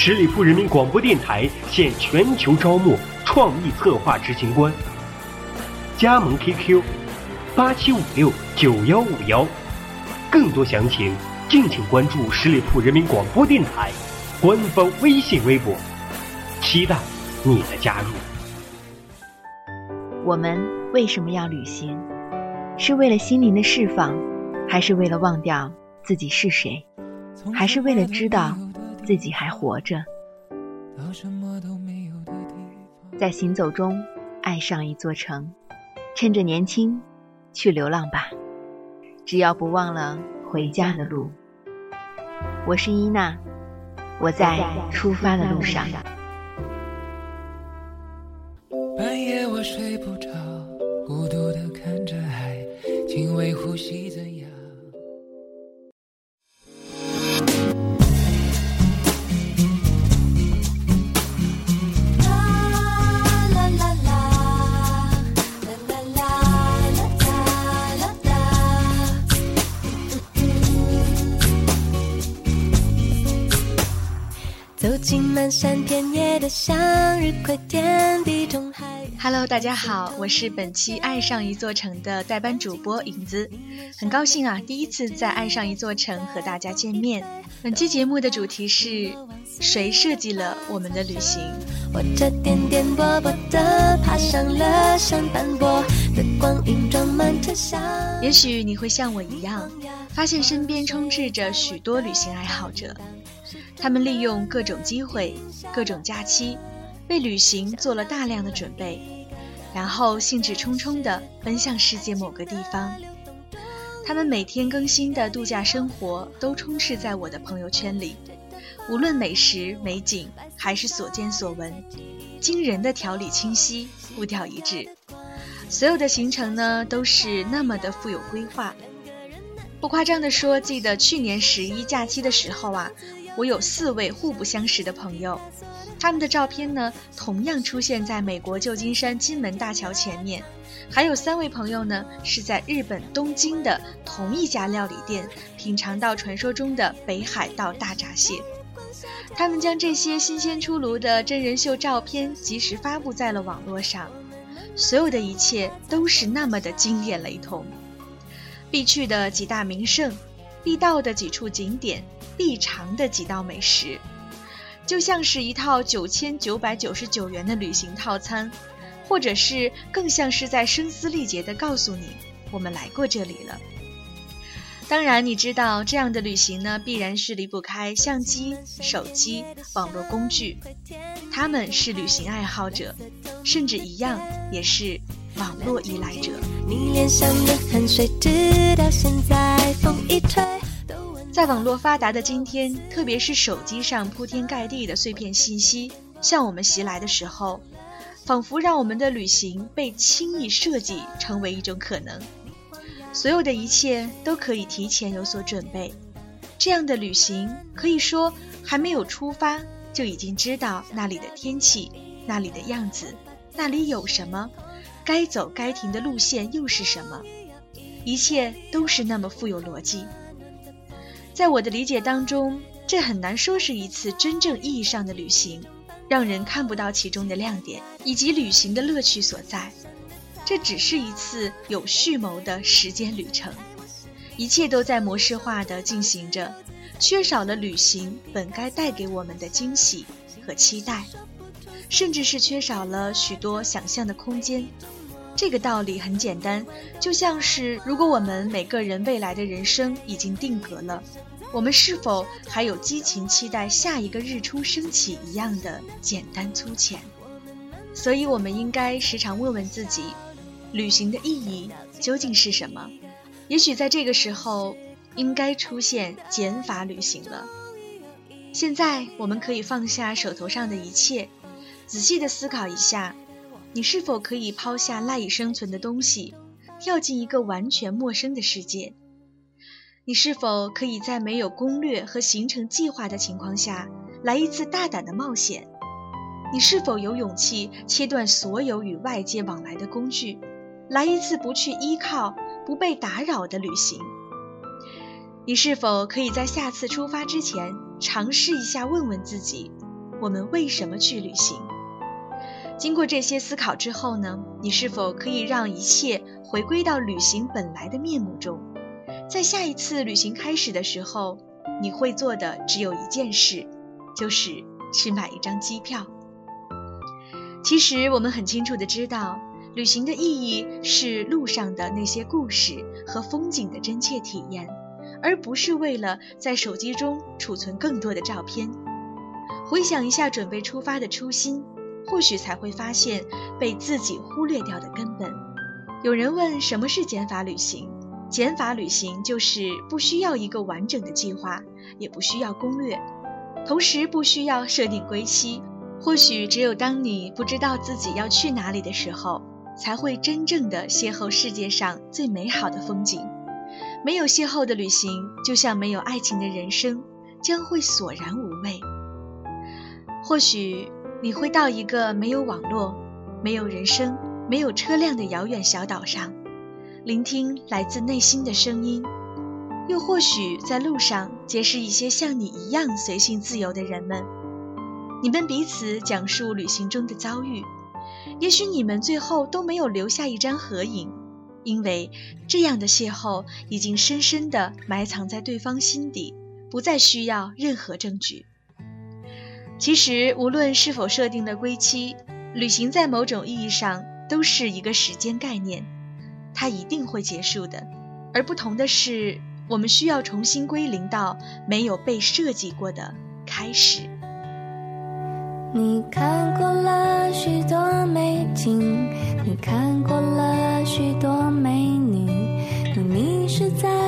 十里铺人民广播电台现全球招募创意策划执行官，加盟 QQ 八七五六九幺五幺，更多详情敬请关注十里铺人民广播电台官方微信微博，期待你的加入。我们为什么要旅行？是为了心灵的释放，还是为了忘掉自己是谁？还是为了知道？自己还活着，在行走中爱上一座城，趁着年轻去流浪吧，只要不忘了回家的路。我是伊娜，我在出发的路上。半夜我睡不着，孤独的看着海，轻微呼吸怎样？Hello，大家好，我是本期《爱上一座城》的代班主播影子，很高兴啊，第一次在《爱上一座城》和大家见面。本期节目的主题是谁设计了我们的旅行？我这颠颠簸簸的爬上了山斑驳的光影，装满车厢。也许你会像我一样，发现身边充斥着许多旅行爱好者。他们利用各种机会、各种假期，为旅行做了大量的准备，然后兴致冲冲地奔向世界某个地方。他们每天更新的度假生活都充斥在我的朋友圈里，无论美食、美景还是所见所闻，惊人的条理清晰，步调一致。所有的行程呢，都是那么的富有规划。不夸张地说，记得去年十一假期的时候啊。我有四位互不相识的朋友，他们的照片呢，同样出现在美国旧金山金门大桥前面。还有三位朋友呢，是在日本东京的同一家料理店品尝到传说中的北海道大闸蟹。他们将这些新鲜出炉的真人秀照片及时发布在了网络上，所有的一切都是那么的惊艳雷同。必去的几大名胜，必到的几处景点。必尝的几道美食，就像是一套九千九百九十九元的旅行套餐，或者是更像是在声嘶力竭地告诉你，我们来过这里了。当然，你知道这样的旅行呢，必然是离不开相机、手机、网络工具。他们是旅行爱好者，甚至一样也是网络依赖者。你脸上的汗水，直到现在风一吹。在网络发达的今天，特别是手机上铺天盖地的碎片信息向我们袭来的时候，仿佛让我们的旅行被轻易设计成为一种可能。所有的一切都可以提前有所准备，这样的旅行可以说还没有出发就已经知道那里的天气、那里的样子、那里有什么，该走该停的路线又是什么，一切都是那么富有逻辑。在我的理解当中，这很难说是一次真正意义上的旅行，让人看不到其中的亮点以及旅行的乐趣所在。这只是一次有蓄谋的时间旅程，一切都在模式化的进行着，缺少了旅行本该带给我们的惊喜和期待，甚至是缺少了许多想象的空间。这个道理很简单，就像是如果我们每个人未来的人生已经定格了。我们是否还有激情期待下一个日出升起一样的简单粗浅？所以，我们应该时常问问自己：旅行的意义究竟是什么？也许在这个时候，应该出现减法旅行了。现在，我们可以放下手头上的一切，仔细的思考一下，你是否可以抛下赖以生存的东西，跳进一个完全陌生的世界？你是否可以在没有攻略和行程计划的情况下，来一次大胆的冒险？你是否有勇气切断所有与外界往来的工具，来一次不去依靠、不被打扰的旅行？你是否可以在下次出发之前尝试一下问问自己：我们为什么去旅行？经过这些思考之后呢？你是否可以让一切回归到旅行本来的面目中？在下一次旅行开始的时候，你会做的只有一件事，就是去买一张机票。其实我们很清楚的知道，旅行的意义是路上的那些故事和风景的真切体验，而不是为了在手机中储存更多的照片。回想一下准备出发的初心，或许才会发现被自己忽略掉的根本。有人问什么是减法旅行？减法旅行就是不需要一个完整的计划，也不需要攻略，同时不需要设定归期。或许只有当你不知道自己要去哪里的时候，才会真正的邂逅世界上最美好的风景。没有邂逅的旅行，就像没有爱情的人生，将会索然无味。或许你会到一个没有网络、没有人声、没有车辆的遥远小岛上。聆听来自内心的声音，又或许在路上结识一些像你一样随性自由的人们，你们彼此讲述旅行中的遭遇，也许你们最后都没有留下一张合影，因为这样的邂逅已经深深地埋藏在对方心底，不再需要任何证据。其实，无论是否设定了归期，旅行在某种意义上都是一个时间概念。它一定会结束的，而不同的是，我们需要重新归零到没有被设计过的开始。你看过了许多美景，你看过了许多美女，你迷失在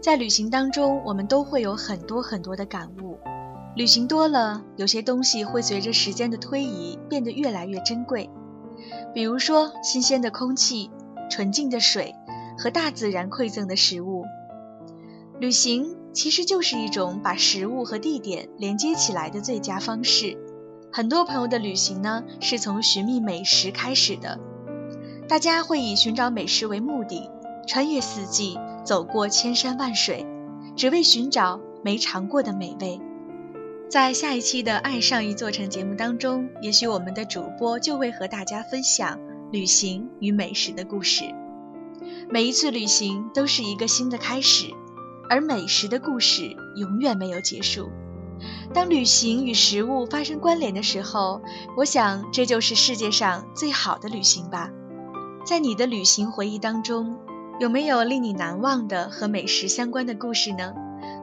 在旅行当中，我们都会有很多很多的感悟。旅行多了，有些东西会随着时间的推移变得越来越珍贵，比如说新鲜的空气、纯净的水和大自然馈赠的食物。旅行其实就是一种把食物和地点连接起来的最佳方式。很多朋友的旅行呢，是从寻觅美食开始的，大家会以寻找美食为目的，穿越四季。走过千山万水，只为寻找没尝过的美味。在下一期的《爱上一座城》节目当中，也许我们的主播就会和大家分享旅行与美食的故事。每一次旅行都是一个新的开始，而美食的故事永远没有结束。当旅行与食物发生关联的时候，我想这就是世界上最好的旅行吧。在你的旅行回忆当中，有没有令你难忘的和美食相关的故事呢？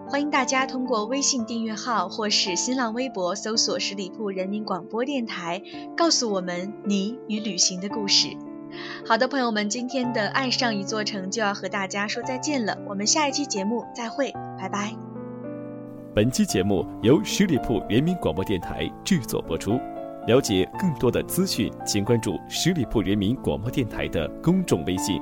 欢迎大家通过微信订阅号或是新浪微博搜索十里铺人民广播电台，告诉我们你与旅行的故事。好的，朋友们，今天的《爱上一座城》就要和大家说再见了，我们下一期节目再会，拜拜。本期节目由十里铺人民广播电台制作播出。了解更多的资讯，请关注十里铺人民广播电台的公众微信